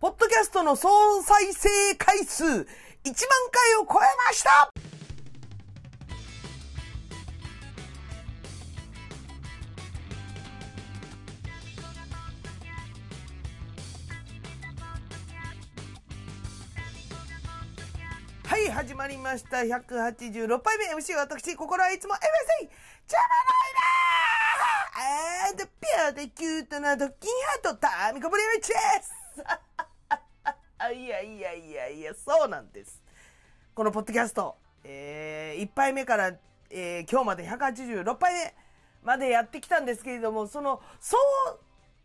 ポッドキャストの総再生回数1万回を超えましたはい、始まりました。186杯目 MC 私、心はいつも MC! 邪魔ないなーあーで、ピュアでキュートなドッキンハート、タミコブリウィッチですあいやいやいやいや、そうなんです。このポッドキャスト、えー、1杯目から、えー今日まで186杯目までやってきたんですけれども、その、総、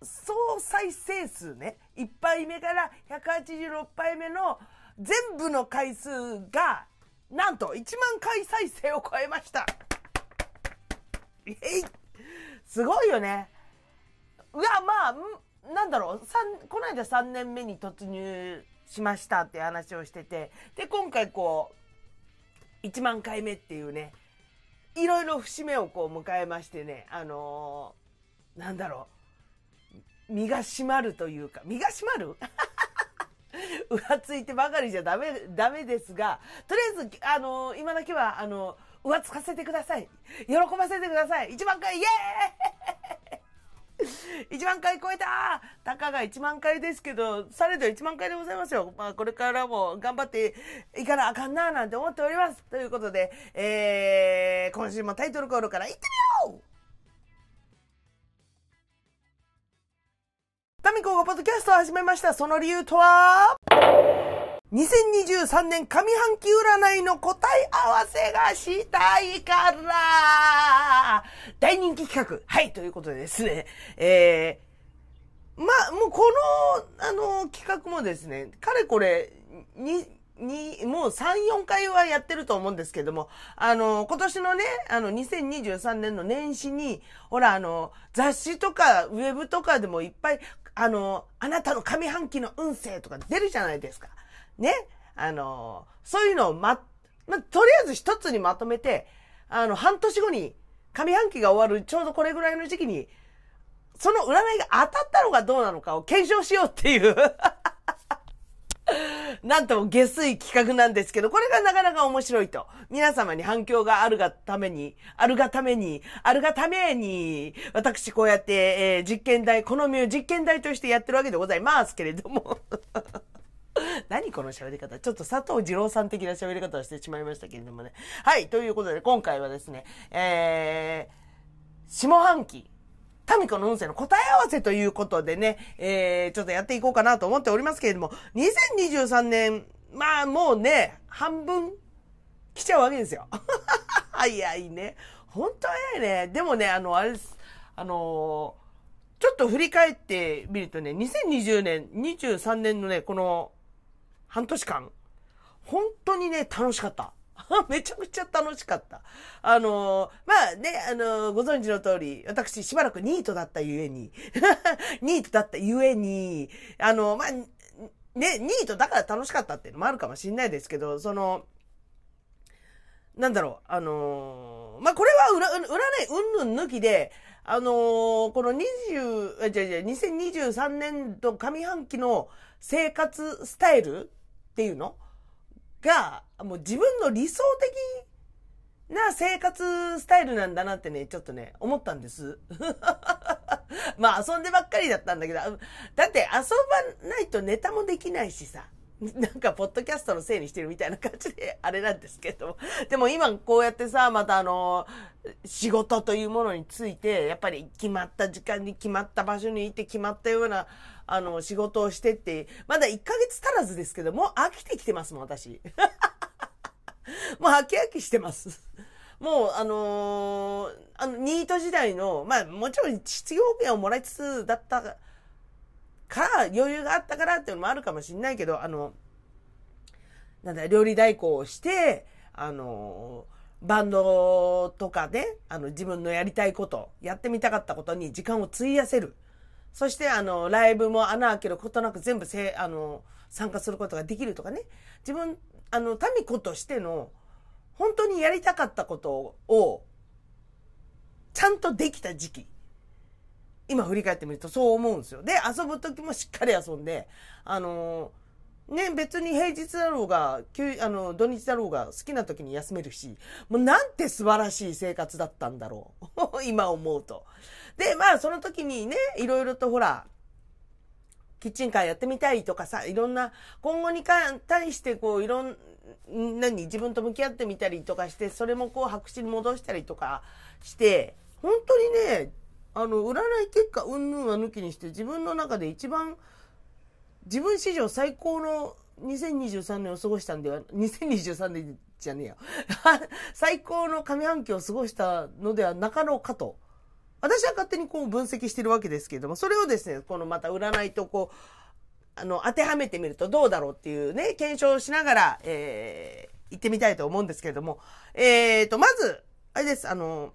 総再生数ね、1杯目から186杯目の全部の回数が、なんと1万回再生を超えました。えいすごいよね。うわ、まあ、なんだろう、三この間3年目に突入しましたって話をしてて、で、今回こう、1万回目っていうね、いろいろ節目をこう迎えましてね、あのーなんだろう、身が締まるというか、身が締まる？浮ついてばかりじゃダメ、ダメですが、とりあえず、あのー今だけは、あの浮つかせてください。喜ばせてください。1万回、イエーイ 1万回超えたたかが1万回ですけど、されど1万回でございますよ。まあ、これからも頑張っていかなあかんななんて思っております。ということで、えー、今週もタイトルコールから行ってみようタミコがポッドキャストを始めました。その理由とは？?2023 年上半期占いの答え合わせがしたいから大人気企画はいということでですね、えー、まあ、もうこの、あの、企画もですね、かれこれ、に、に、もう3、4回はやってると思うんですけども、あの、今年のね、あの、2023年の年始に、ほら、あの、雑誌とか、ウェブとかでもいっぱい、あの、あなたの上半期の運勢とか出るじゃないですか。ね。あの、そういうのをま、ま、とりあえず一つにまとめて、あの、半年後に、上半期が終わる、ちょうどこれぐらいの時期に、その占いが当たったのかどうなのかを検証しようっていう。なんとも下水企画なんですけど、これがなかなか面白いと。皆様に反響があるがために、あるがために、あるがために、私こうやって、えー実験台、この身を実験台としてやってるわけでございますけれども。何この喋り方ちょっと佐藤二郎さん的な喋り方をしてしまいましたけれどもね。はい、ということで今回はですね、えー、下半期、タミコの運勢の答え合わせということでね、えー、ちょっとやっていこうかなと思っておりますけれども、2023年、まあもうね、半分来ちゃうわけですよ。早いね。本当早いね。でもね、あの、あれです。あのーちょっと振り返ってみるとね、2020年、23年のね、この半年間、本当にね、楽しかった。めちゃくちゃ楽しかった。あのーまあね、あのーご存知の通り、私しばらくニートだったゆえに、ニートだったゆえに、あのーまあ、ね、ニートだから楽しかったっていうのもあるかもしれないですけど、その、なんだろう、あのまあ、これは占占い、うんぬん抜きで、あのーこの20、じゃじゃ2023年度上半期の生活スタイルっていうの？が、もう自分の理想的な生活スタイルなんだなってね、ちょっとね、思ったんです。まあ遊んでばっかりだったんだけど、だって遊ばないとネタもできないしさ。なんか、ポッドキャストのせいにしてるみたいな感じで、あれなんですけど。でも今こうやってさ、またあの、仕事というものについて、やっぱり決まった時間に決まった場所にいて決まったような、あの、仕事をしてって、まだ1ヶ月足らずですけど、もう飽きてきてますもん、私。もう飽き飽きしてます。もう、あのーあの、ニート時代の、まあ、もちろん失業保険をもらいつつだったから、余裕があったからっていうのもあるかもしれないけど、あの、なんだ、料理代行をして、あの、バンドとかね、あの、自分のやりたいこと、やってみたかったことに時間を費やせる。そして、あの、ライブも穴開けることなく全部せ、あの、参加することができるとかね。自分、あの、民子としての、本当にやりたかったことを、ちゃんとできた時期今振り返ってみるとそう思うんですよ。で、遊ぶ時もしっかり遊んで、あの、ね、別に平日だろうが、あの、土日だろうが好きな時に休めるし、もうなんて素晴らしい生活だったんだろう。今思うと。で、まあその時にね、いろいろとほら、キッチンカーやってみたいとかさ、いろんな、今後に対してこう、いろん、何、自分と向き合ってみたりとかして、それもこう白紙に戻したりとかして、本当にね、あの、占い結果、うんぬんは抜きにして、自分の中で一番、自分史上最高の2023年を過ごしたんでは、2023年じゃねえよ。最高の上半期を過ごしたのではなかろうかと。私は勝手にこう分析してるわけですけれども、それをですね、このまた占いとこう、あの、当てはめてみるとどうだろうっていうね、検証しながら、えー、行ってみたいと思うんですけれども、えーと、まず、あれです、あの、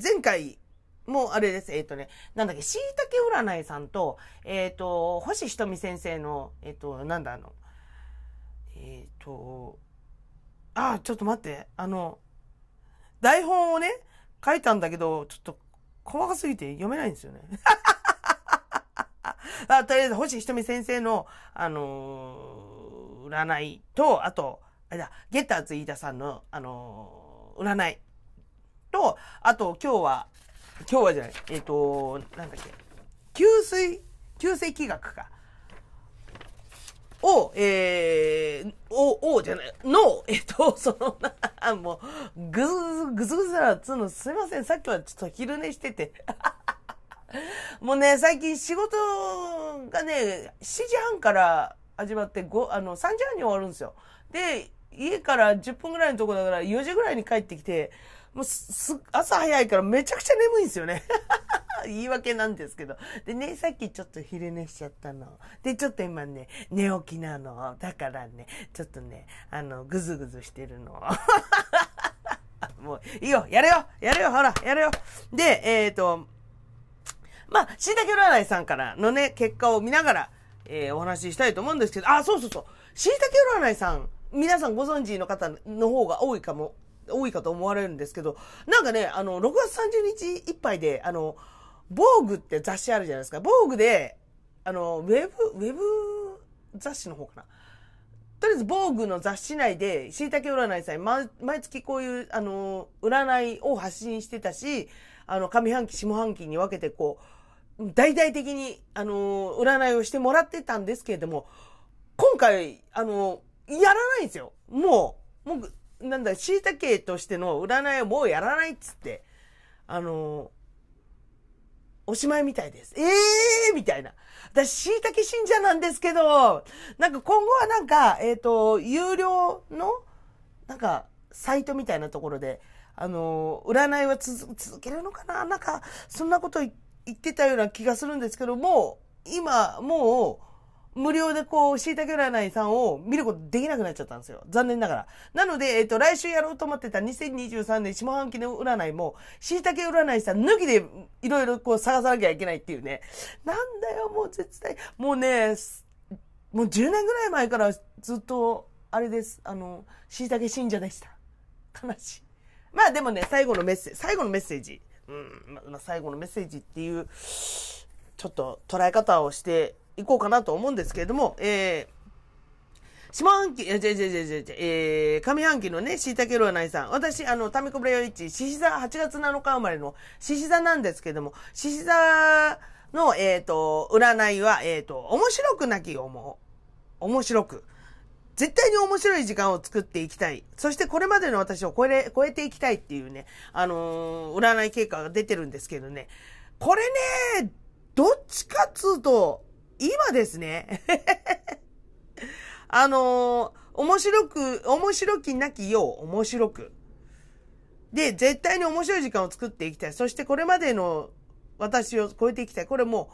前回もあれです。えっ、ー、とね、なんだっけ、しいたけ占いさんと、えっ、ー、と、星ひとみ先生の、えっ、ー、と、なんだあの、えっ、と、あ、ちょっと待って、あの、台本をね、書いたんだけど、ちょっと細かすぎて読めないんですよね。あとりあえず、星ひとみ先生の、あの占いと、あと、あれだ、ゲッターズ飯田さんの、あの占いと、あと今日は、今日はじゃない、えっ、ー、と、なんだっけ、給水、給水気学か。を、えー、お、おじゃない、の、えっ、と、その、な、もう、ぐずぐずぐずらつうの、すいません、さっきはちょっと昼寝してて。もうね、最近仕事がね、7時半から始まって、5、あの、3時半に終わるんですよ。で、家から10分ぐらいのとこだから4時ぐらいに帰ってきて、もうす、朝早いからめちゃくちゃ眠いんですよね。言い訳なんですけど。でね、さっきちょっと昼寝しちゃったの。で、ちょっと今ね、寝起きなの。だからね、ちょっとね、あの、ぐずぐずしてるの。もう、いいよ、やれよ、やれよ、ほら、やれよ。で、えっ、ー、と、まあ、しいたけ占いさんからのね、結果を見ながら、えー、お話ししたいと思うんですけど、あ、そうそうそう。しいたけ占いさん、皆さんご存知の方の方が多いかも多いかと思われるんですけど、なんかね、あの、6月30日いっぱいで、あの、防具って雑誌あるじゃないですか。防具で、あの、ウェブ、ウェブ雑誌の方かな。とりあえず、防具の雑誌内で、しいたけ占いさん、毎月こういう、あの、占いを発信してたし、あの、上半期、下半期に分けて、こう、大々的に、あの、占いをしてもらってたんですけれども、今回、あの、やらないんですよ。もう、もう、なんだ、椎茸としての占いをもうやらないっつって、あの、おしまいみたいです。ええー、みたいな。私、椎茸信者なんですけど、なんか今後はなんか、えっ、ー、と、有料の、なんか、サイトみたいなところで、あの、占いは続けるのかな？なんか、そんなこと言ってたような気がするんですけども、今、もう、無料でこう、椎茸占いさんを見ることできなくなっちゃったんですよ。残念ながら。なので、えっと、来週やろうと思ってた2023年下半期の占いも、椎茸占いさん抜きでいろいろこう探さなきゃいけないっていうね。なんだよ、もう絶対。もうね、もう10年ぐらい前からずっと、あれです。あの、椎茸信者でした。悲しい。まあでもね、最後のメッセージ、最後のメッセージ。うん、まあ、最後のメッセージっていう、ちょっと捉え方をしていこうかなと思うんですけれども、えー、下半期、え、じゃじゃじゃじゃじゃ、えー、上半期のね、椎茸占いさん。私、あの、タミコブレヨイチ、獅子座、8月7日生まれの獅子座なんですけども、獅子座の、えっ、ー、と、占いは、えっ、ー、と、面白くなき思う。面白く。絶対に面白い時間を作っていきたい。そしてこれまでの私を超え、超えていきたいっていうね、あのー、占い結果が出てるんですけどね。これね、どっちかっつうと、今ですね、あのー、面白く、面白きなきよう、面白く。で、絶対に面白い時間を作っていきたい。そしてこれまでの私を超えていきたい。これも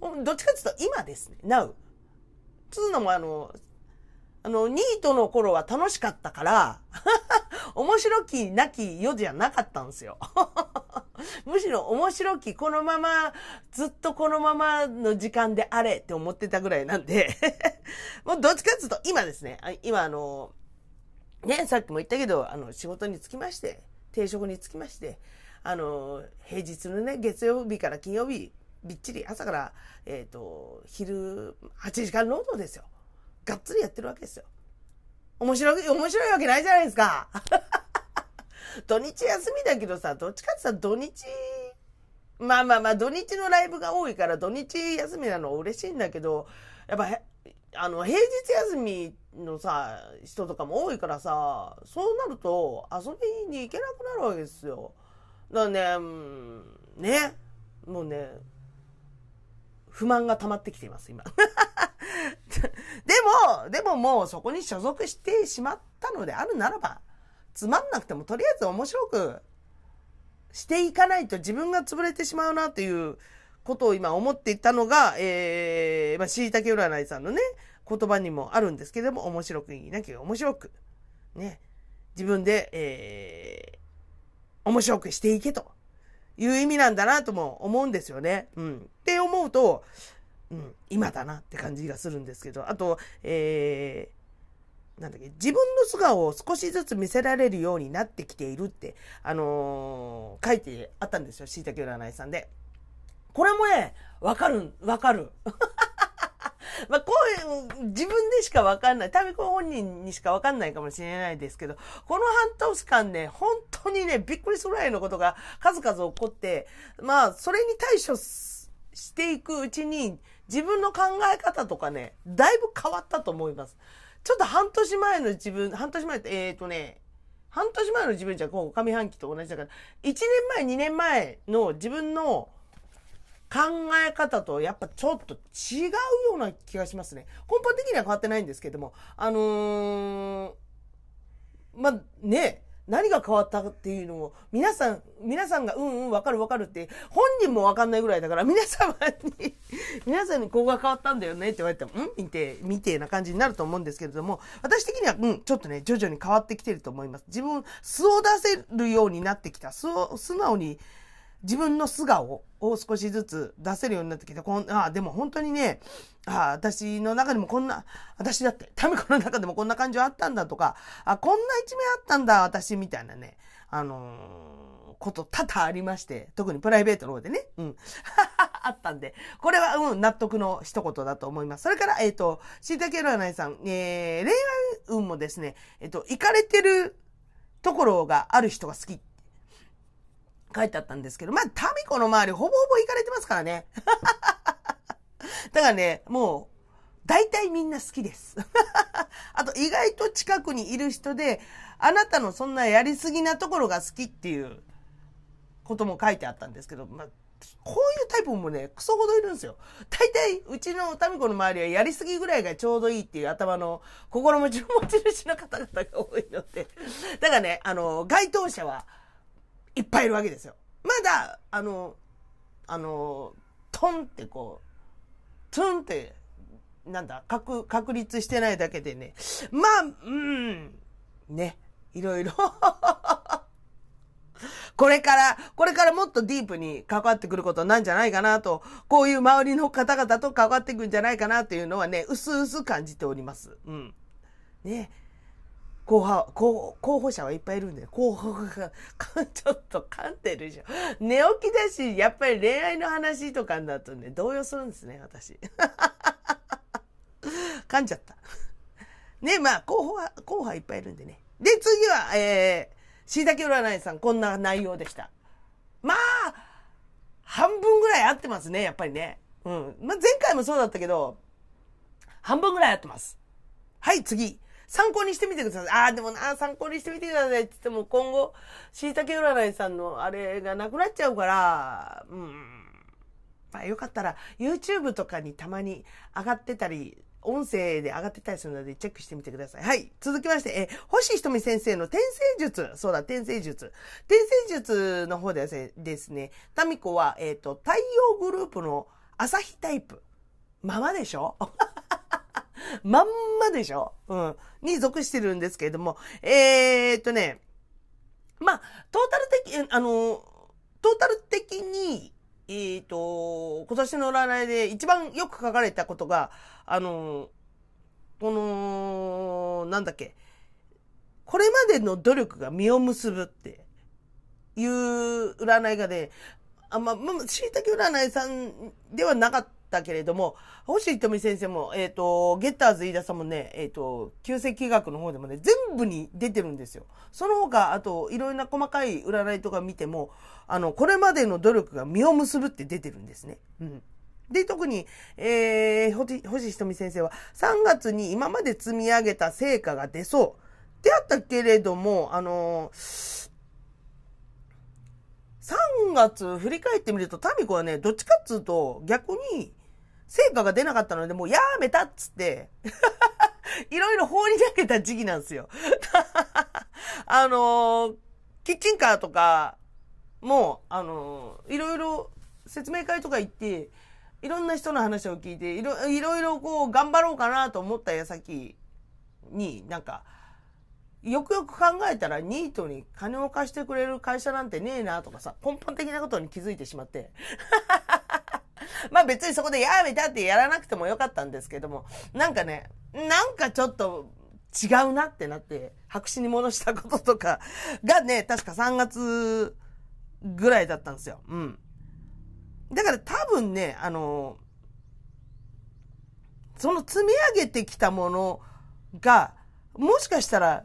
う、どっちかっていうと今ですね。Now。つうのもあの、あの、ニートの頃は楽しかったから、面白きなき世じゃなかったんですよ。むしろ面白き、このまま、ずっとこのままの時間であれって思ってたぐらいなんで もうどっちかっていうと、今ですね、今あの、ね、さっきも言ったけど、あの、仕事につきまして、定職につきまして、あの、平日のね、月曜日から金曜日、びっちり朝から、えっ、ー、と、昼8時間労働ですよ。がっつりやってるわけですよ。面白い、面白いわけないじゃないですか。土日休みだけどさ、どっちかってさ、土日、まあまあまあ、土日のライブが多いから土日休みなの嬉しいんだけど、やっぱ、あの、平日休みのさ、人とかも多いからさ、そうなると遊びに行けなくなるわけですよ。だからね、ね、もうね、不満が溜まってきています、今。でも、でももうそこに所属してしまったのであるならば、つまんなくてもとりあえず面白くしていかないと自分が潰れてしまうなということを今思っていたのが、えー、まあ、しいたけ占いさんのね、言葉にもあるんですけども、面白くいなきゃ面白く、ね、自分で、えー、面白くしていけという意味なんだなとも思うんですよね。うん。って思うと、うん、今だなって感じがするんですけど、あと、えー、なんだっけ、自分の素顔を少しずつ見せられるようになってきているって、あのー、書いてあったんですよ、しいたけ占いさんで。これもね、わかる、わかる。まあ、こういう、自分でしかわかんない。タミコ本人にしかわかんないかもしれないですけど、この半年間ね、本当にね、びっくりするぐらいのことが数々起こって、まあ、それに対処していくうちに、自分の考え方とかね、だいぶ変わったと思います。ちょっと半年前の自分、半年前って、えっ、ー、とね、半年前の自分じゃこう上半期と同じだから、1年前、2年前の自分の考え方とやっぱちょっと違うような気がしますね。根本的には変わってないんですけども、あのー、まあ、ね、何が変わったっていうのを、皆さん、皆さんが、うんうん、わかるわかるって、本人もわかんないぐらいだから、皆様に 皆さんにここが変わったんだよねって言われても、ん？見て、見てな感じになると思うんですけれども、私的には、うん、ちょっとね、徐々に変わってきてると思います。自分、素を出せるようになってきた。素を、素直に、自分の素顔を少しずつ出せるようになってきて、こんあでも本当にね、あ私の中でもこんな、私だって、タミコの中でもこんな感情あったんだとか、あ、こんな一面あったんだ、私、みたいなね、あのー、こと多々ありまして、特にプライベートの方でね、うん。あったんで、これは、うん、納得の一言だと思います。それから、えっ、ー、と、しいたけ占いさん、えー、恋愛運もですね、えっ、ー、と、行かれてるところがある人が好き書いてあったんですけど、まあ、タミコの周りほぼほぼ行かれてますからね。だからね、もう、大体みんな好きです。あと、意外と近くにいる人で、あなたのそんなやりすぎなところが好きっていうことも書いてあったんですけど、まあ、こういうタイプもね、クソほどいるんですよ。大体、うちのタミコの周りはやりすぎぐらいがちょうどいいっていう頭の心持ちの持ち主の方々が多いので。だからね、あの、該当者はいっぱいいるわけですよ。まだ、あの、あの、トンってこう、トンって、なんだ、確、確立してないだけでね。まあ、うん、ね、いろいろ これから、これからもっとディープに関わってくることなんじゃないかなと、こういう周りの方々と関わってくんじゃないかなというのはね、うすうす感じております。うん。ね。候補、候補者はいっぱいいるんで、候補が、ちょっと噛んでるじゃん。寝起きだし、やっぱり恋愛の話とかになるとね、動揺するんですね、私。噛んじゃった。ね、まあ、候補は、候補はいっぱいいるんでね。で、次は、えー、しいたけ占いさん、こんな内容でした。まあ、半分ぐらい合ってますね、やっぱりね。うん。まあ、前回もそうだったけど、半分ぐらい合ってます。はい、次。参考にしてみてください。ああ、でもな、参考にしてみてくださいって言っても、今後、しいたけ占いさんのあれがなくなっちゃうから、うん。まあ、よかったら、YouTube とかにたまに上がってたり、音声で上がってたりするのでチェックしてみてください。はい。続きまして、え、星ひとみ先生の転生術。そうだ、転生術。転生術の方でですね、タミコは、えっ、ー、と、太陽グループの朝日タイプ。ままでしょ？まんまでしょ？うん。に属してるんですけれども、えー、っとね、まあ、トータル的、あの、トータル的に、えー、っと、今年の占いで一番よく書かれたことが、あの、この、なんだっけ、これまでの努力が実を結ぶっていう占いがね、あま、まあ、しいたけ占いさんではなかったけれども、星ひとみ先生も、えっ、ー、と、ゲッターズ飯田さんもね、えっ、ー、と、旧世紀学の方でもね、全部に出てるんですよ。その他、あと、いろいろな細かい占いとか見ても、あの、これまでの努力が実を結ぶって出てるんですね。うん。で、特に、えー、星ひとみ先生は、3月に今まで積み上げた成果が出そう。であったけれども、あのー、3月振り返ってみると、タミコはね、どっちかっつうと、逆に、成果が出なかったので、もうやめたっつって、いろいろ放り投げた時期なんですよ。あの、キッチンカーとかもう、あの、いろいろ説明会とか行って、いろんな人の話を聞いて、いろいろこう頑張ろうかなと思った矢先に、なんか、よくよく考えたらニートに金を貸してくれる会社なんてねえなとかさ、根本的なことに気づいてしまって。まあ別にそこでやめたってやらなくてもよかったんですけども、なんかね、なんかちょっと違うなってなって、白紙に戻したこととかがね、確か3月ぐらいだったんですよ。うん。だから多分ね、あの、その積み上げてきたものが、もしかしたら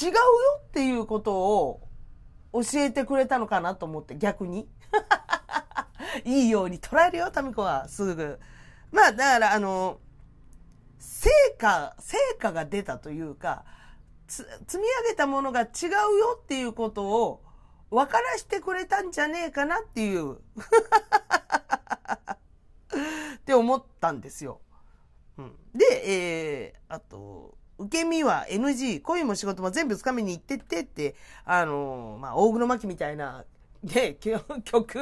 違うよっていうことを教えてくれたのかなと思って、逆に。いいように捉えるよ、タミコは、すぐ。まあ、だから、あの、成果、成果が出たというか、積み上げたものが違うよっていうことを分からしてくれたんじゃねえかなっていう って思ったんですよ。うん、で、えー、あと、受け身は NG、恋も仕事も全部掴みに行ってってって、あの、まあ、大黒摩季みたいな、ね、曲、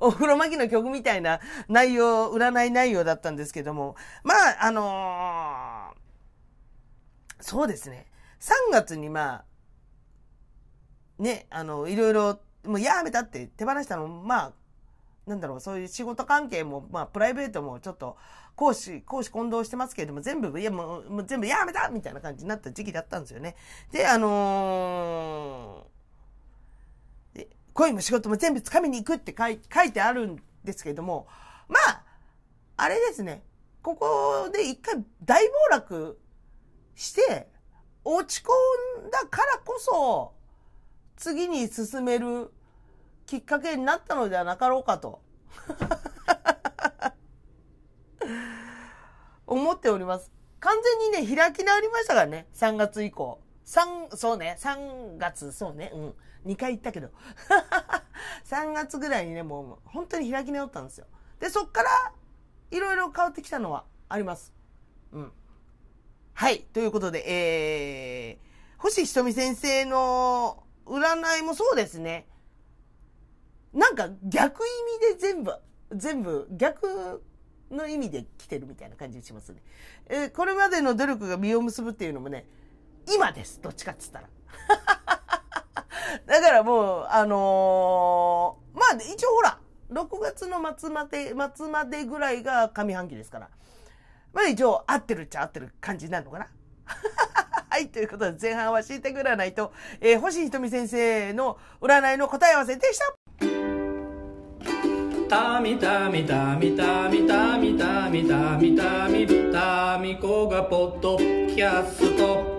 大黒摩季の曲みたいな内容、占い内容だったんですけども、まあ、あのー、そうですね。3月にまあ、ね、あの、いろいろ、もうやめたって手放したのまあ、なんだろう、そういう仕事関係も、まあ、プライベートもちょっと、講師、講師混同してますけれども、全部、いや、もう、もう全部やめたみたいな感じになった時期だったんですよね。で、あのー、恋も仕事も全部掴みに行くって書い書いてあるんですけれども、まあ、あれですね。ここで一回大暴落して、落ち込んだからこそ、次に進めるきっかけになったのではなかろうかと。思っております。完全にね、開き直りましたからね、3月以降。3、そうね、3月、そうね、うん。2回行ったけど。3月ぐらいにね、もう本当に開き直ったんですよ。で、そっから、いろいろ変わってきたのはあります。うん。はい。ということで、えー、星ひとみ先生の占いもそうですね。なんか逆意味で全部、全部逆の意味で来てるみたいな感じしますね。えー、これまでの努力が実を結ぶっていうのもね、今です。どっちかっつったら。だからもう、あのー、まあ一応ほら、6月の末まで、末までぐらいが上半期ですから。まあ一応合ってるっちゃ合ってる感じになるのかな。はい、ということで前半は敷いてくらないと、えー、星ひとみ先生の占いの答え合わせでした。たみたみたみたみたみたみたみたみたみこがポッドキャスト、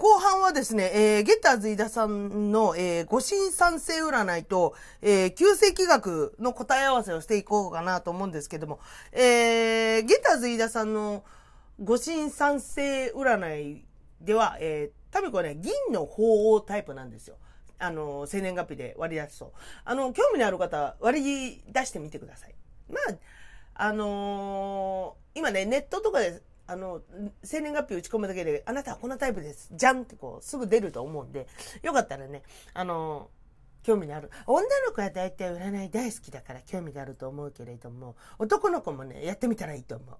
後半はですね、えー、ゲッターズ飯田さんの、えー、ご神賛成占いと、えー、旧世紀学の答え合わせをしていこうかなと思うんですけども、えー、ゲッターズ飯田さんのご神賛成占いでは、えー、タミコはね、銀の鳳凰タイプなんですよ。あの、生年月日で割り出すと。あの、興味のある方、割り出してみてください。まあ、あのー、今ね、ネットとかで、あの、生年月日打ち込むだけで、あなたはこんなタイプです。じゃんってこう、すぐ出ると思うんで、よかったらね、あの、興味のある。女の子は大体占い大好きだから興味があると思うけれども、男の子もね、やってみたらいいと思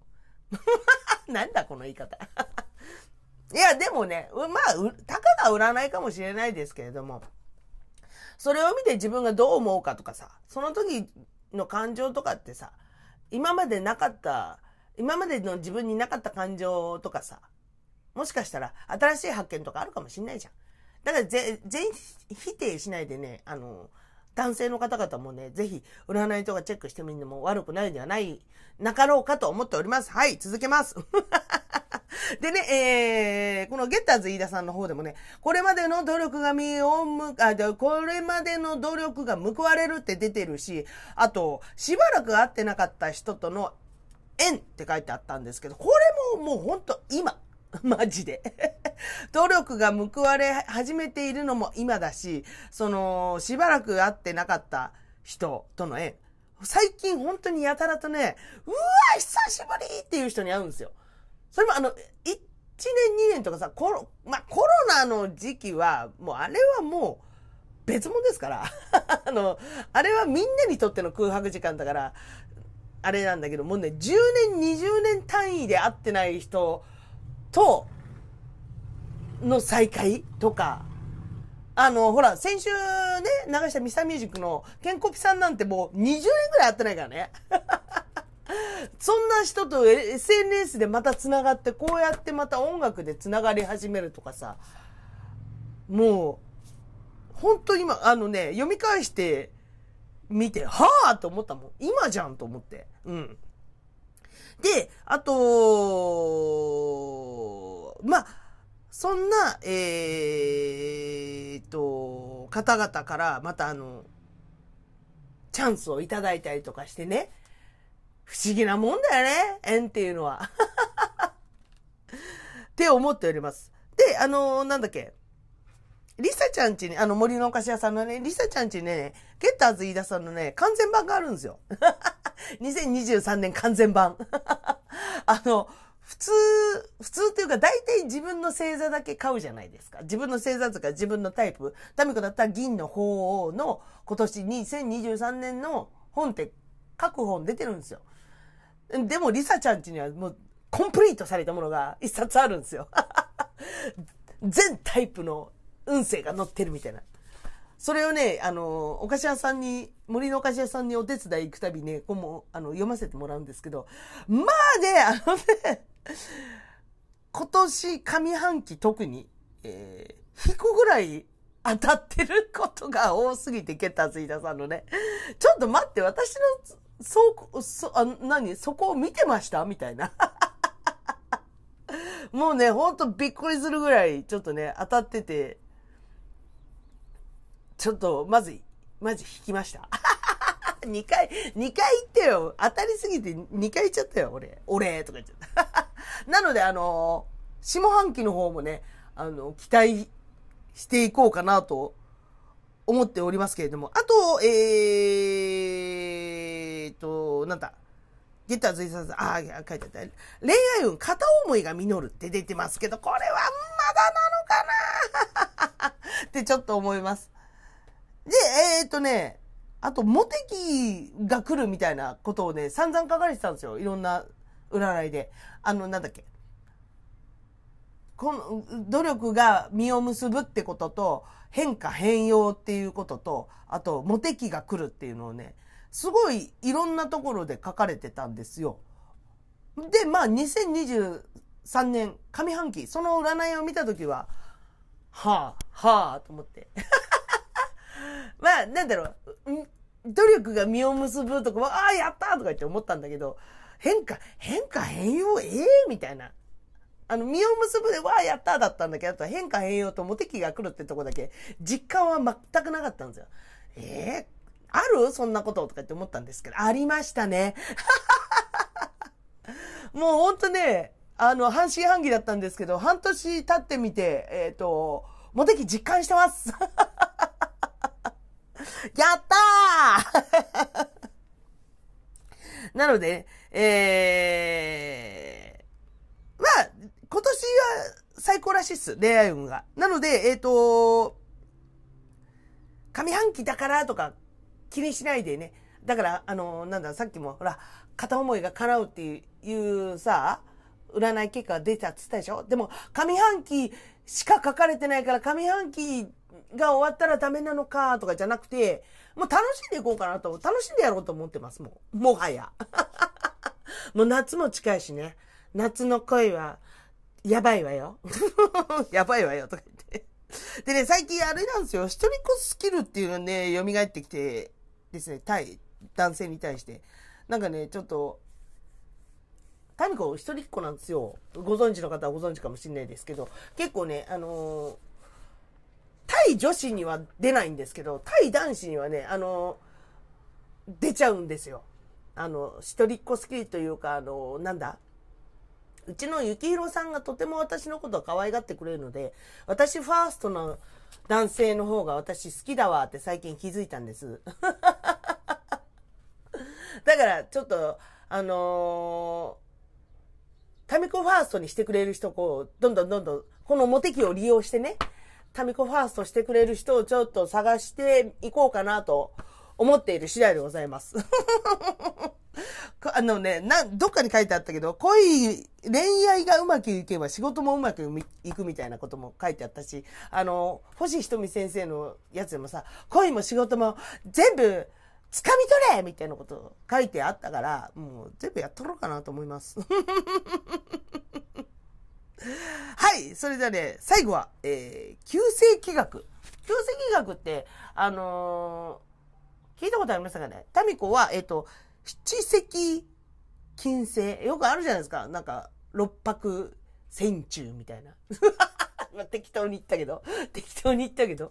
う。なんだこの言い方。いや、でもね、まあ、たかが占いかもしれないですけれども、それを見て自分がどう思うかとかさ、その時の感情とかってさ、今までなかった、今までの自分になかった感情とかさ、もしかしたら新しい発見とかあるかもしんないじゃん。だからぜ全否定しないでね、あの、男性の方々もね、ぜひ占いとかチェックしてみるのも悪くないではないなかろうかと思っております。はい、続けます。でね、えー、このゲッターズ飯田さんの方でもね、これまでの努力が実をむ、あ、これまでの努力が報われるって出てるし、あと、しばらく会ってなかった人との縁って書いてあったんですけど、これももうほんと今。マジで。努力が報われ始めているのも今だし、その、しばらく会ってなかった人との縁。最近本当にやたらとね、うわ久しぶりっていう人に会うんですよ。それもあの、1年2年とかさ、コロ、まあ、コロナの時期は、もうあれはもう別物ですから。あの、あれはみんなにとっての空白時間だから、あれなんだけど、もうね、10年、20年単位で会ってない人と、の再会とか、あの、ほら、先週ね、流したミサミュージックのケンコピさんなんてもう20年ぐらい会ってないからね。そんな人と SNS でまた繋がって、こうやってまた音楽で繋がり始めるとかさ、もう、本当今、あのね、読み返して見て、はぁと思ったもん。今じゃんと思って。うん。で、あと、まあ、そんな、えー、と、方々からまたあの、チャンスをいただいたりとかしてね、不思議なもんだよね、縁っていうのは。って思っております。で、あの、なんだっけ。リサちゃんちに、あの森のお菓子屋さんのね、リサちゃんちね、ゲッターズ飯田さんのね、完全版があるんですよ。2023年完全版。あの、普通、普通っていうか大体自分の星座だけ買うじゃないですか。自分の星座とか自分のタイプ。タミコだったら銀の鳳凰の今年2023年の本って各本出てるんですよ。でも、リサちゃんちにはもう、コンプリートされたものが一冊あるんですよ。全タイプの運勢が載ってるみたいな。それをね、あの、お菓子屋さんに、森のお菓子屋さんにお手伝い行くたびね、こうも、あの、読ませてもらうんですけど、まあね、あのね、今年上半期特に、えー、引くぐらい当たってることが多すぎて、ケッターズイダさんのね。ちょっと待って、私のそう、そ、あ、何？そこを見てました？みたいな。もうね、ほんとびっくりするぐらい、ちょっとね、当たってて、ちょっと、まず、まず引きました。2回、2回行ってよ。当たりすぎて2回行っちゃったよ、俺。俺とか言っちゃった。なので、あの下半期の方もね、あの、期待していこうかなと思っておりますけれども、あと、えーと、なんだ、ゲッターズイサさん、ああ、書いてあった。恋愛運、片思いが実るって出てますけど、これはまだなのかな ってちょっと思います。えー、っとね、あと、モテ期が来るみたいなことをね、散々書かれてたんですよ。いろんな占いで。あの、なんだっけ。この、努力が実を結ぶってことと、変化変容っていうことと、あと、モテ期が来るっていうのをね、すごいいろんなところで書かれてたんですよ。で、まあ、2023年上半期、その占いを見たときは、はあ、はあ、と思って。まあ、なんだろう、努力が実を結ぶとかああ、やったとか言って思ったんだけど、変化、変化変容、ええー、みたいな。あの、実を結ぶで、わあ、やっただったんだけど、変化変容とモテ期が来るってとこだけ、実感は全くなかったんですよ。ええー、ある？そんなこととかって思ったんですけど、ありましたね。もうほんとね、あの、半信半疑だったんですけど、半年経ってみて、えっ、ー、と、モテ期実感してます。やったー なので、えー、まあ、今年は最高らしいっす、恋愛運が。なので、えっ、ー、と、上半期だからとか気にしないでね。だから、あの、なんだ、さっきも、ほら、片思いが叶うっていうさ、占い結果が出たって言ったでしょ？でも、上半期しか書かれてないから、上半期が終わったらダメなのかとかじゃなくて、もう楽しんでいこうかなと、楽しんでやろうと思ってます、もう。もはや。もう夏も近いしね。夏の恋は、やばいわよ。やばいわよ、とか言って。でね、最近あれなんですよ。一人っ子スキルっていうのね、蘇ってきてですね、対男性に対して。なんかね、ちょっと、タミコ一人っ子なんですよ。ご存知の方はご存知かもしれないですけど、結構ね、あのー、対女子には出ないんですけど、対男子にはね、あの、出ちゃうんですよ。あの、一人っ子スキルというか、あの、なんだうちの幸宏さんがとても私のことを可愛がってくれるので、私ファーストの男性の方が私好きだわって最近気づいたんです。だからちょっと、あのー、タミコファーストにしてくれる人こう、どんどんどんどん、このモテ期を利用してね、タミコファーストしてくれる人をちょっと探していこうかなと思っている次第でございます。あのね、な、どっかに書いてあったけど、恋、恋愛がうまくいけば仕事もうまくいくみたいなことも書いてあったし、あの、星ひとみ先生のやつでもさ、恋も仕事も全部掴み取れみたいなこと書いてあったから、もう全部やっとろうかなと思います。はい、それではね、最後は、えー、旧世紀学。旧世紀学って、あのー、聞いたことありましたかね？タミコは、えっ、ー、と、七石金星。よくあるじゃないですか。なんか、六白戦中みたいな。まあ、適当に言ったけど、適当に言ったけど。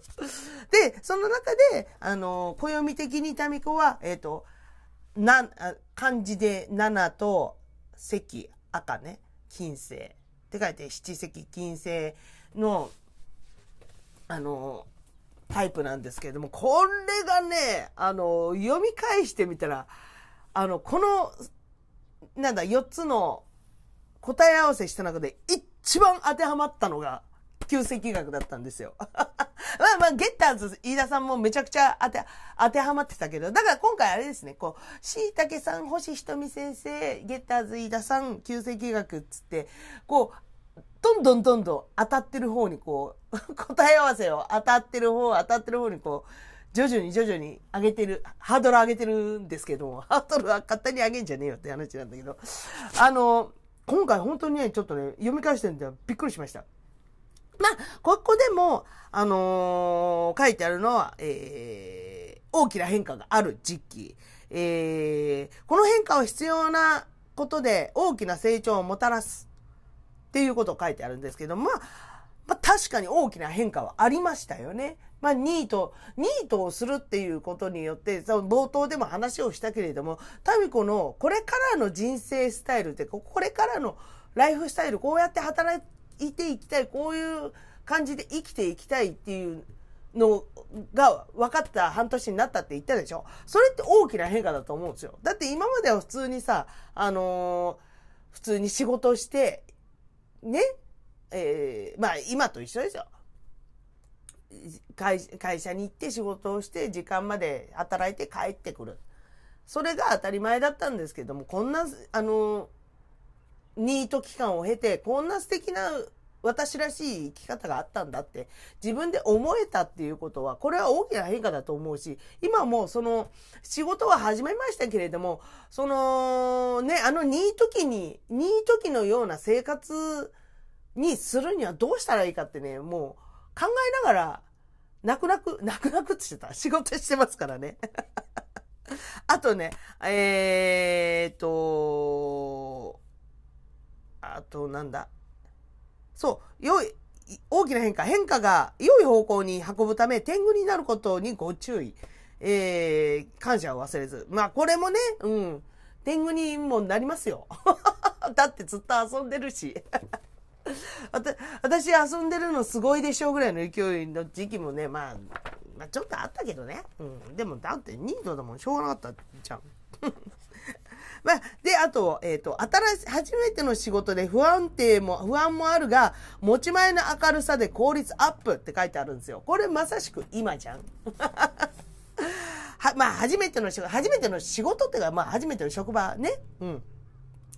で、その中で、あの、暦的に民子は、えっ、ー、と、な、漢字で七と石、赤ね、金星って書いて七石金星の、あの、タイプなんですけれども、これがね、あの、読み返してみたら、あの、この、なんだ、4つの答え合わせした中で一番当てはまったのが、旧石学だったんですよ。まあまあ、ゲッターズ、飯田さんもめちゃくちゃ当て、当てはまってたけど、だから今回あれですね、こう、椎茸さん、星ひとみ先生、ゲッターズ、飯田さん、旧石学っつって、こう、どんどんどんどん当たってる方にこう、答え合わせを当たってる方、当たってる方にこう、徐々に徐々に上げてる、ハードル上げてるんですけども、ハードルは勝手に上げんじゃねえよって話なんだけど、あの、今回本当にね、ちょっとね、読み返してるんでびっくりしました。まあ、ここでも、あのー、書いてあるのは、えー、大きな変化がある時期。えー、この変化を必要なことで大きな成長をもたらすっていうことを書いてあるんですけど、まあ、まあ、確かに大きな変化はありましたよね。まあ、ニート、ニートをするっていうことによって、その冒頭でも話をしたけれども、タミコのこれからの人生スタイルって、これからのライフスタイル、こうやって働いていきたい、こういう感じで生きていきたいっていうのが分かった半年になったって言ったでしょ？それって大きな変化だと思うんですよ。だって今までは普通にさ、あのー、普通に仕事して、ね、えー、まあ今と一緒ですよ。会会社に行って仕事をして時間まで働いて帰ってくる。それが当たり前だったんですけども、こんな、あの、ニート期間を経て、こんな素敵な私らしい生き方があったんだって自分で思えたっていうことは、これは大きな変化だと思うし、今もその仕事は始めましたけれども、そのね、あのニート期に、ニート期のような生活にするにはどうしたらいいかってね、もう考えながら、泣く泣く、泣く泣くって言ってた。仕事してますからね。あとね、えー、っと、あとなんだ？そう、良い、大きな変化。変化が良い方向に運ぶため、天狗になることにご注意。えー、感謝を忘れず。まあ、これもね、うん。天狗にもなりますよ。だってずっと遊んでるし。私遊んでるのすごいでしょうぐらいの勢いの時期もね、まあ、まあ、ちょっとあったけどね。うん。でも、だってニートだもん、しょうがなかったじゃん。まあ、で、あと、えっ、ー、と、新しい、初めての仕事で不安定も、不安もあるが、持ち前の明るさで効率アップって書いてあるんですよ。これまさしく今じゃん。は、まあ、初めての仕事、初めての仕事っていうか、まあ、初めての職場ね。うん。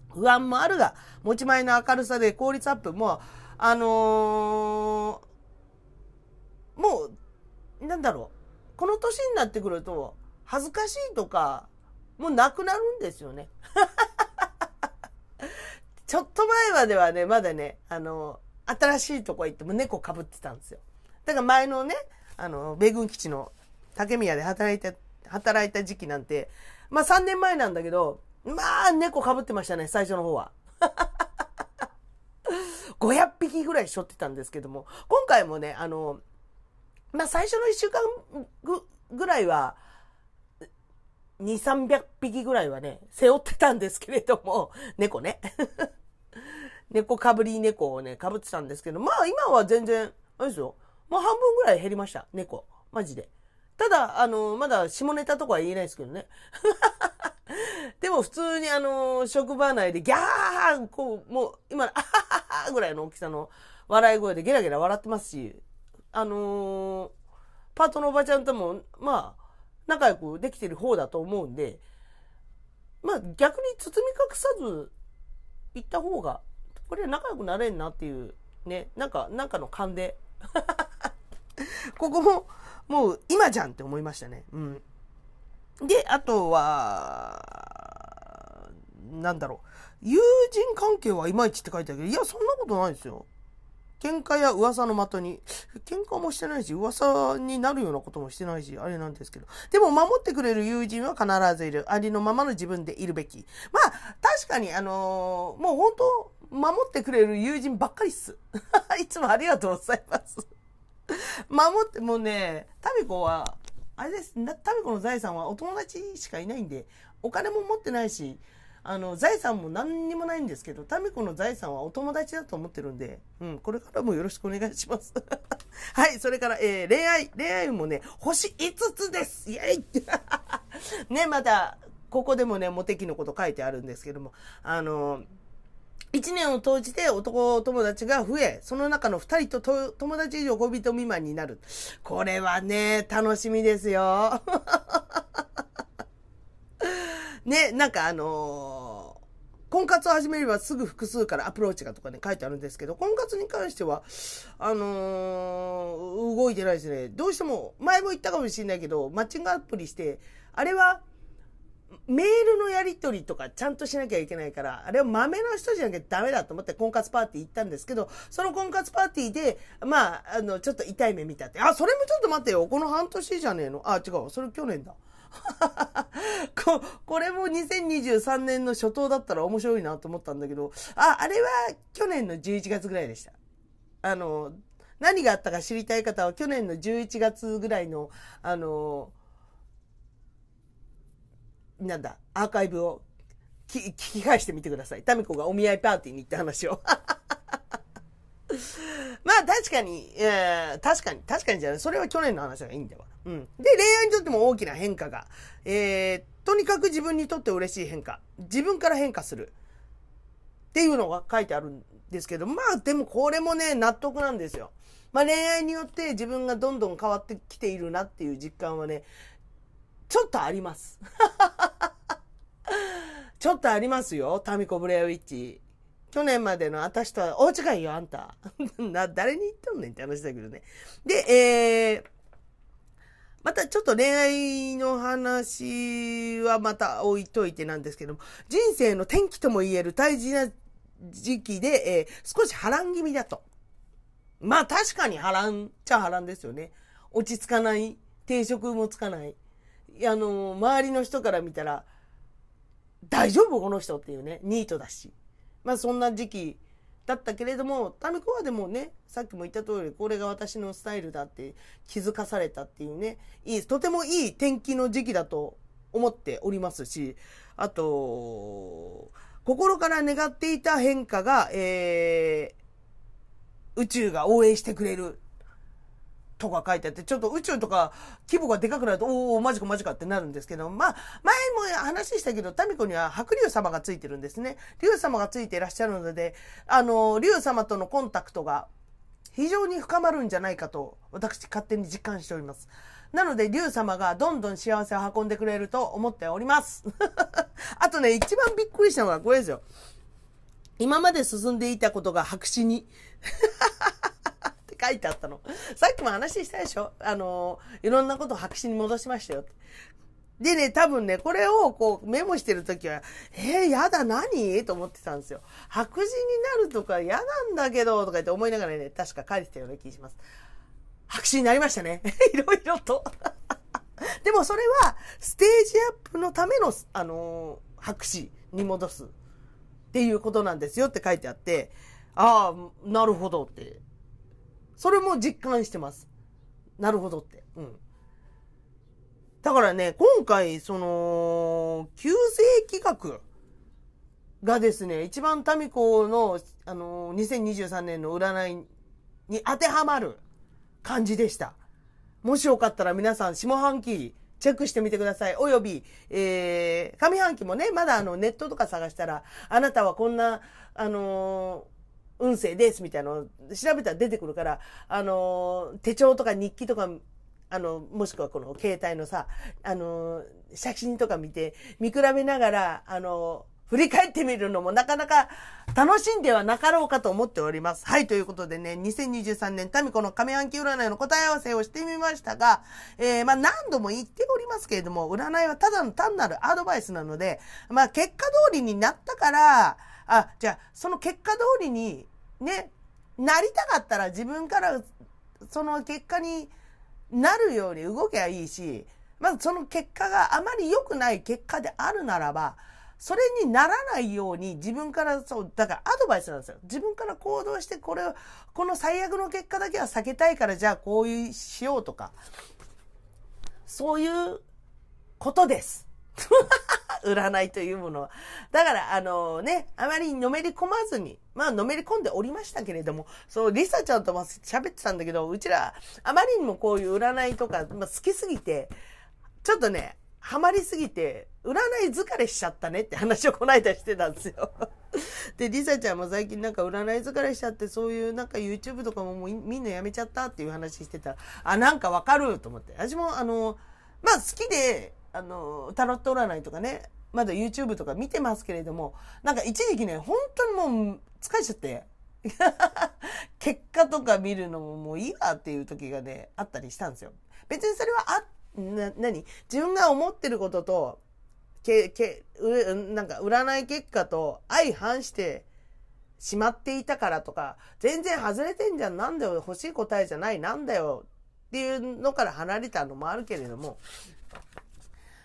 不安もあるが、持ち前の明るさで効率アップも、あのー、もう、なんだろう。この年になってくると、恥ずかしいとか、もうなくなるんですよね。ちょっと前まではね、まだね、あの、新しいとこ行っても猫かぶってたんですよ。だから前のね、あの、米軍基地の竹宮で働いた、働いた時期なんて、まあ3年前なんだけど、まあ猫被ってましたね、最初の方は。500匹ぐらい背負ってたんですけども、今回もね、あの、まあ最初の1週間ぐらいは、2、300匹ぐらいはね、背負ってたんですけれども、猫ね。猫かぶり猫をね、かぶってたんですけど、まあ今は全然、あれですよ。もう半分ぐらい減りました、猫。マジで。ただ、あの、まだ下ネタとかは言えないですけどね。でも普通にあの、職場内でギャーこう、もう今、あはははぐらいの大きさの笑い声でゲラゲラ笑ってますし、あのー、パートのおばちゃんとも、まあ、仲良くできてる方だと思うんで、まあ逆に包み隠さず行った方が、これは仲良くなれんなっていう、ね、なんか、なんかの勘で。ここも、もう今じゃんって思いましたね。うん。で、あとは、なんだろう。友人関係はいまいちって書いてあるけど、いや、そんなことないですよ。喧嘩や噂の的に、喧嘩もしてないし、噂になるようなこともしてないし、あれなんですけど。でも守ってくれる友人は必ずいる。ありのままの自分でいるべき。まあ、確かに、あのー、もう本当、守ってくれる友人ばっかりっす。いつもありがとうございます。守って、もうね、タミコは、あれです、タミコの財産はお友達しかいないんで、お金も持ってないし、あの、財産も何にもないんですけど、タミコの財産はお友達だと思ってるんで、うん、これからもよろしくお願いします。はい、それから、えー、恋愛、恋愛もね、星5つですイェイ ね、また、ここでもね、モテ期のこと書いてあるんですけども、あの、一年を通じて男友達が増え、その中の二人と友達以上恋人未満になる。これはね、楽しみですよ。ね、なんかあのー、婚活を始めればすぐ複数からアプローチがとかね、書いてあるんですけど、婚活に関しては、あのー、動いてないですね。どうしても、前も言ったかもしれないけど、マッチングアプリして、あれは、メールのやり取りとかちゃんとしなきゃいけないから、あれは豆な人じゃなきゃダメだと思って婚活パーティー行ったんですけど、その婚活パーティーで、まあ、あの、ちょっと痛い目見たって。あ、それもちょっと待ってよ。この半年じゃねえの？あ、違う。それ去年だ。ここれも2023年の初頭だったら面白いなと思ったんだけど、あ、あれは去年の11月ぐらいでした。あの、何があったか知りたい方は去年の11月ぐらいの、あの、なんだ、アーカイブを聞き返してみてください。タミコがお見合いパーティーに行った話を。まあ確かに、えー、確かに、確かにじゃない。それは去年の話がいいんだわ。うん。で、恋愛にとっても大きな変化が、えー、とにかく自分にとって嬉しい変化。自分から変化する。っていうのが書いてあるんですけど、まあでもこれもね、納得なんですよ。まあ恋愛によって自分がどんどん変わってきているなっていう実感はね、ちょっとあります。ちょっとありますよ、タミコ・ブレアウィッチ。去年までの私とは大違いよ、あんた。な、誰に言ったんねんって話だけどね。で、えー、またちょっと恋愛の話はまた置いといてなんですけども、人生の転機とも言える大事な時期で、えー、少し波乱気味だと。まあ確かに波乱っちゃ波乱ですよね。落ち着かない。定職もつかない。あの、周りの人から見たら、大丈夫この人っていうね、ニートだし。まあそんな時期だったけれども、タミコはでもね、さっきも言った通り、これが私のスタイルだって気づかされたっていうね、いい、とてもいい天気の時期だと思っておりますし、あと、心から願っていた変化が、えー、宇宙が応援してくれるとか書いてあって、ちょっと宇宙とか規模がでかくなると、おおマジかマジかってなるんですけど、まあ、前も話したけど、タミコには白龍様がついてるんですね。龍様がついていらっしゃるので、あの、龍様とのコンタクトが非常に深まるんじゃないかと、私勝手に実感しております。なので、龍様がどんどん幸せを運んでくれると思っております。あとね、一番びっくりしたのがこれですよ。今まで進んでいたことが白紙に。書いてあったの。さっきも話したでしょ？あの、いろんなことを白紙に戻しましたよって。でね、多分ね、これをこうメモしてるときは、えー、やだ、何？と思ってたんですよ。白紙になるとか嫌なんだけど、とか言って思いながらね、確か書いてたような気します。白紙になりましたね。いろいろと。でもそれは、ステージアップのための、あのー、白紙に戻すっていうことなんですよって書いてあって、ああ、なるほどって。それも実感してます。なるほどって。うん。だからね、今回、その、旧世企画がですね、一番民子の、あのー、2023年の占いに当てはまる感じでした。もしよかったら皆さん下半期チェックしてみてください。および、えー、上半期もね、まだあのネットとか探したら、あなたはこんな、あのー、運勢ですみたいなのを調べたら出てくるから、あの、手帳とか日記とか、あの、もしくはこの携帯のさ、あの写真とか見て、見比べながら、あの振り返ってみるのもなかなか楽しんではなかろうかと思っております。はい、ということでね、2023年タミコの上半期占いの答え合わせをしてみましたが、えー、まあ何度も言っておりますけれども、占いはただの単なるアドバイスなので、まあ結果通りになったから、あ、じゃあその結果通りにね、なりたかったら自分からその結果になるように動けばいいし、まずその結果があまり良くない結果であるならば、それにならないように自分からそう、だからアドバイスなんですよ。自分から行動してこれを、この最悪の結果だけは避けたいからじゃあこういうしようとか、そういうことです。占いというものは。だから、あのね、あまりのめり込まずに、まあ、のめり込んでおりましたけれども、そう、リサちゃんとも喋ってたんだけど、うちら、あまりにもこういう占いとか、まあ、好きすぎて、ちょっとね、ハマりすぎて、占い疲れしちゃったねって話をこないだしてたんですよ。で、リサちゃんも最近なんか占い疲れしちゃって、そういうなんか YouTube とかももうみんなやめちゃったっていう話してたら、あ、なんかわかると思って。私もあの、まあ好きで、あの、タロット占いとかね、まだ YouTube とか見てますけれども、なんか一時期ね、本当にもう疲れちゃって、結果とか見るのももういいわっていう時がね、あったりしたんですよ。別にそれはあな、何？自分が思ってることと、け、け、う、なんか占い結果と相反してしまっていたからとか、全然外れてんじゃん、なんだよ、欲しい答えじゃない、なんだよ、っていうのから離れたのもあるけれども、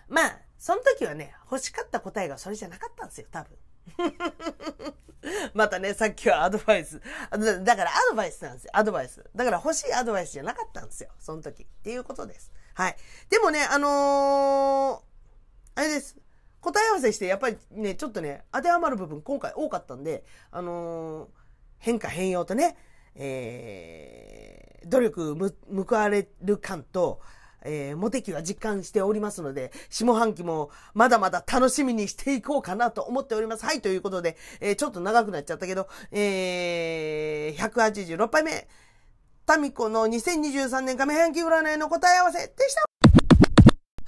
まあ、その時はね、欲しかった答えがそれじゃなかったんですよ、多分。またね、さっきはアドバイス。だからアドバイスなんですよ、アドバイス。だから欲しいアドバイスじゃなかったんですよ、その時。っていうことです。はい。でもね、あのー、あれです。答え合わせして、やっぱりね、ちょっとね、当てはまる部分今回多かったんで、あのー、変化変容とね、えー、努力む報われる感と、えー、モテ期は実感しておりますので、下半期もまだまだ楽しみにしていこうかなと思っております。はい、ということで、えー、ちょっと長くなっちゃったけど、えー、186杯目。タミコの2023年上半期占いの答え合わせでした。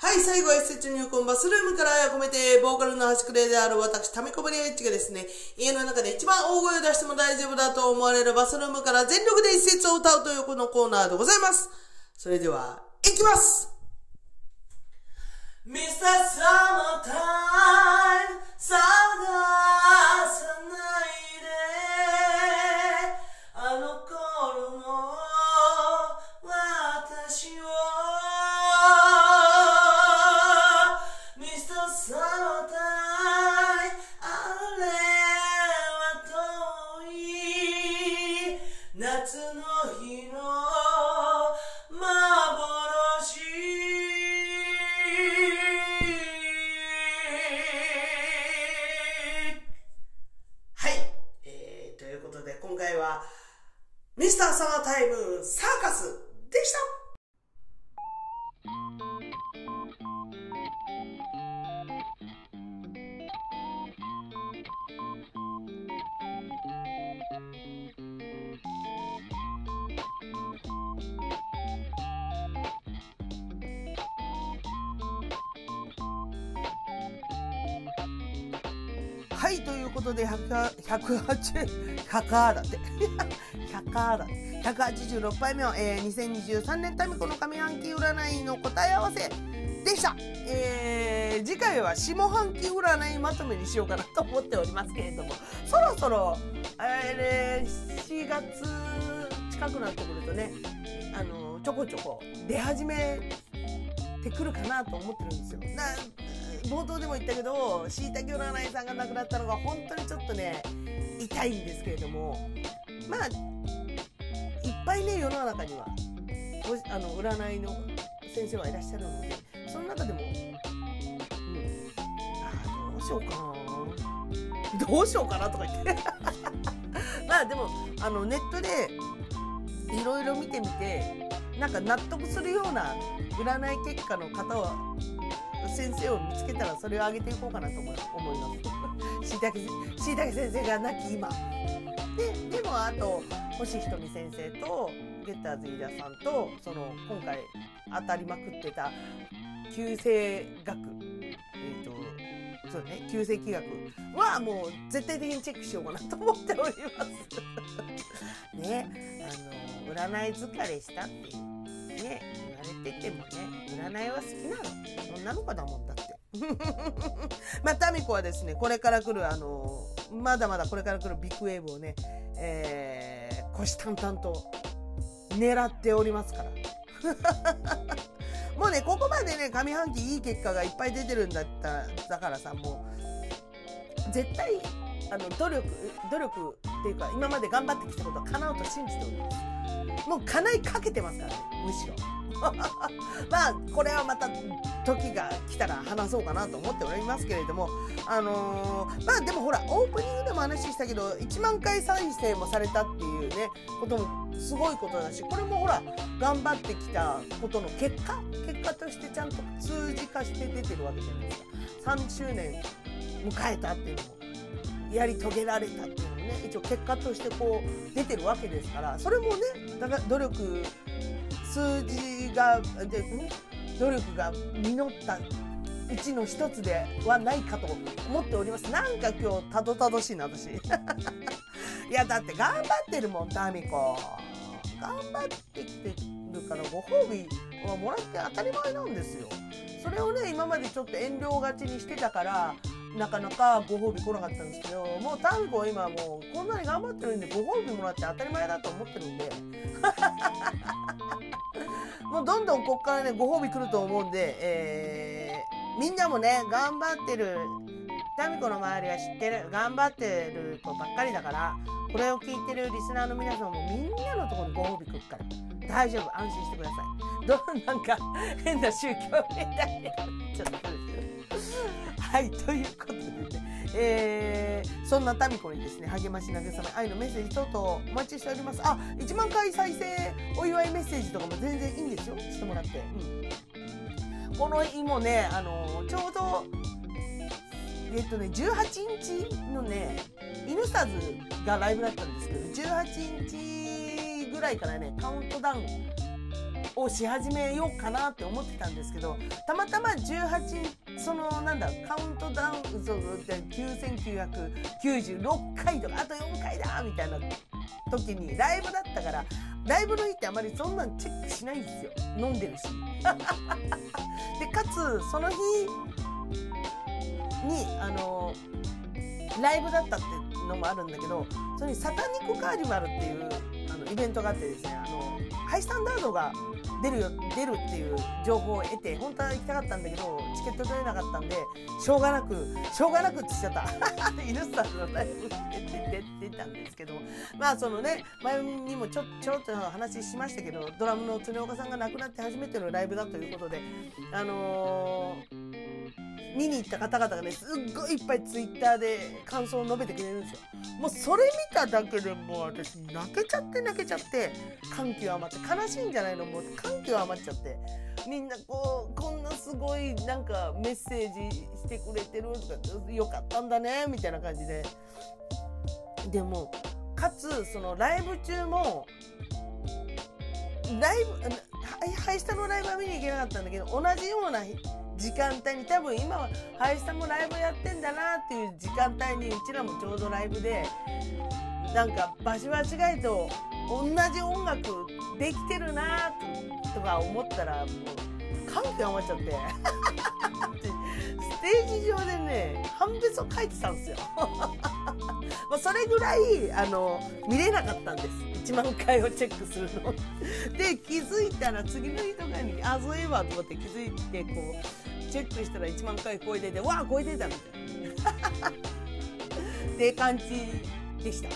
はい、最後は施設入魂バスルームから愛を込めて、ボーカルの端くれである私、タミコブリエッジがですね、家の中で一番大声を出しても大丈夫だと思われるバスルームから全力で一節を歌うというこのコーナーでございます。それでは、いきます。ミスターサマータイム探さない。は、ミスターサマータイムサーカスでした。108円、だって。100だ。186杯目は、えー、2023年タミコの上半期占いの答え合わせでした。えー、次回は下半期占いまとめにしようかなと思っておりますけれども、そろそろ、えー、4月近近くなってくるとねあのちょこちょこ出始めてくるかなと思ってるんですよ。な冒頭でも言ったけどしいたけ占いさんが亡くなったのが本当にちょっとね痛いんですけれどもまあいっぱいね世の中にはあの占いの先生はいらっしゃるのでその中でも、うん、あどうしようかな。どうしようかなとか言って。まあでもあのネットでいろいろ見てみてなんか納得するような占い結果の方は先生を見つけたらそれをあげていこうかなと思います。しいたけしいたけ先生が亡き今。ででもあと星ひとみ先生とゲッターズ飯田さんとその今回当たりまくってた旧世学えっ、ー、とそうね旧世紀学はもう絶対的にチェックしようかなと思っております。ねあの占い疲れしたってね言われててもね占いは好きなの。女の子だもんだって。まあタミコはですねこれから来るあのまだまだこれから来るビッグウェーブをね、えー、虎視眈々と狙っておりますから。もうねここまでね上半期いい結果がいっぱい出てるんだっただからさもう絶対あの努力努力っていうか今まで頑張ってきたことは叶うと信じております。もう叶いかけてますからねむしろ。まあこれはまた時が来たら話そうかなと思っておりますけれどもあのー、まあでもほらオープニングでも話したけど1万回再生もされたっていうねこともすごいことだしこれもほら頑張ってきたことの結果結果としてちゃんと数字化して出てるわけじゃないですか。3周年迎えたっていうのもやり遂げられたっていうのね一応結果としてこう出てるわけですからそれもね努力数字がで努力が実ったうちの一つではないかと思っております。なんか今日たどたどしいな私。いやだって頑張ってるもんタミコ。頑張ってきてるからご褒美はもらって当たり前なんですよ。それをね今までちょっと遠慮がちにしてたからなかなかご褒美来なかったんですけどもうタミコ今もうこんなに頑張ってるんでご褒美もらって当たり前だと思ってるんで もうどんどんこっからね、ご褒美来ると思うんで、えー、みんなもね、頑張ってる、タミコの周りは知ってる、頑張ってる子ばっかりだから、これを聞いてるリスナーの皆さんもみんなのところにご褒美来るから、大丈夫、安心してください。どう、なんか、変な宗教みたいな。ちょっとはい、ということでね。えー、そんなタミコにですね、励まし慰め、愛のメッセージ等々お待ちしております。あ、1万回再生お祝いメッセージとかも全然いいんですよ。してもらって。うん。この日もね、あのちょうど、えっとね、18日のね、イヌサズがライブだったんですけど、18日ぐらいからね、カウントダウンをし始めようかなって思ってたんですけどたまたま18そのなんだカウントダウンそうで9996回とかあと4回だみたいな時にライブだったからライブの日ってあまりそんなんチェックしないんですよ。飲んでるし。でかつその日にあのライブだったってのもあるんだけどそれにサタニックカーニバルっていうあのイベントがあってですねあのハイスタンダードが出るよ出るっていう情報を得て本当は行きたかったんだけどチケット取れなかったんでしょうがなくしょうがなくってしちゃった。イヌスタのライブ出てたんですけどまあそのね前にもちょちょろっと話しましたけどドラムの常岡さんが亡くなって初めてのライブだということであのー見に行った方々がねすっごいいっぱいツイッターで感想を述べてくれるんですよ。もうそれ見ただけでもう私泣けちゃって泣けちゃって感極まって悲しいんじゃないの？もう感極まっちゃって。みんなこうこんなすごいなんかメッセージしてくれてるとかよかったんだねみたいな感じで。でもかつそのライブ中もライブハイスタのライブは見に行けなかったんだけど同じような時間帯に多分今は林さんもライブやってんだなっていう時間帯にうちらもちょうどライブでなんか場所は違いと同じ音楽できてるなとか思ったらもう感極まっちゃって ステージ上でね判別を書いてたんですよまあそれぐらい、あの、見れなかったんです。1万回をチェックするの。で、気づいたら次の日とかに、あ、そういえばと思って気づいて、こう、チェックしたら1万回超えてて、わあ、超えてたみたいな。って感じでした。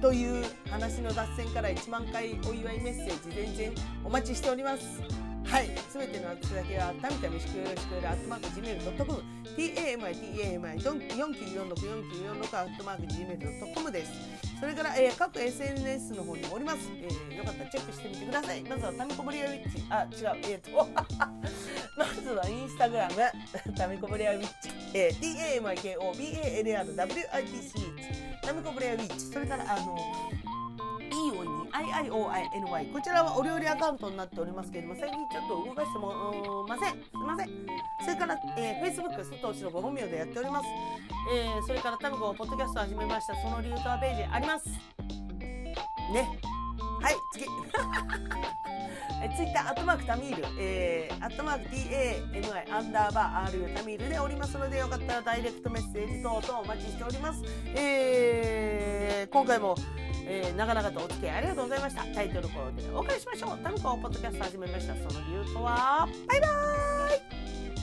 という話の脱線から1万回お祝いメッセージ全然お待ちしております。はい。すべての宛先は、たみたみしくよろしくよろ、アットマーク Gmail.com、tamI、tamI、49464946、アットマーク Gmail.com です。それから、えー、各 SNS の方にもおります。えー、よかったらチェックしてみてください。まずは、タミコブリアウィッチ。あ、違う。えっ、ー、と、まずはインスタグラム、タミコブリアウィッチ。えー、tamikobalrwitch。タミコブレアウィッチ。それから、あの、IIOINY こちらはお料理アカウントになっておりますけれども最近ちょっと動かしてもません。すいません。それから、えー、Facebook 佐藤のご本名でやっております、えー、それからタミコポッドキャスト始めました。その理由とはページあります。ね。はい次 えツイッター、アットマークタミール、えー、アットマーク TAMI アンダーバー RU タミールでおりますので、よかったらダイレクトメッセージ等々お待ちしております。えー、今回も、えー、長々とお付き合いありがとうございました。タイトルコールでお送りしましょう。タミコポッドキャスト始めました。その理由とは、バイバーイ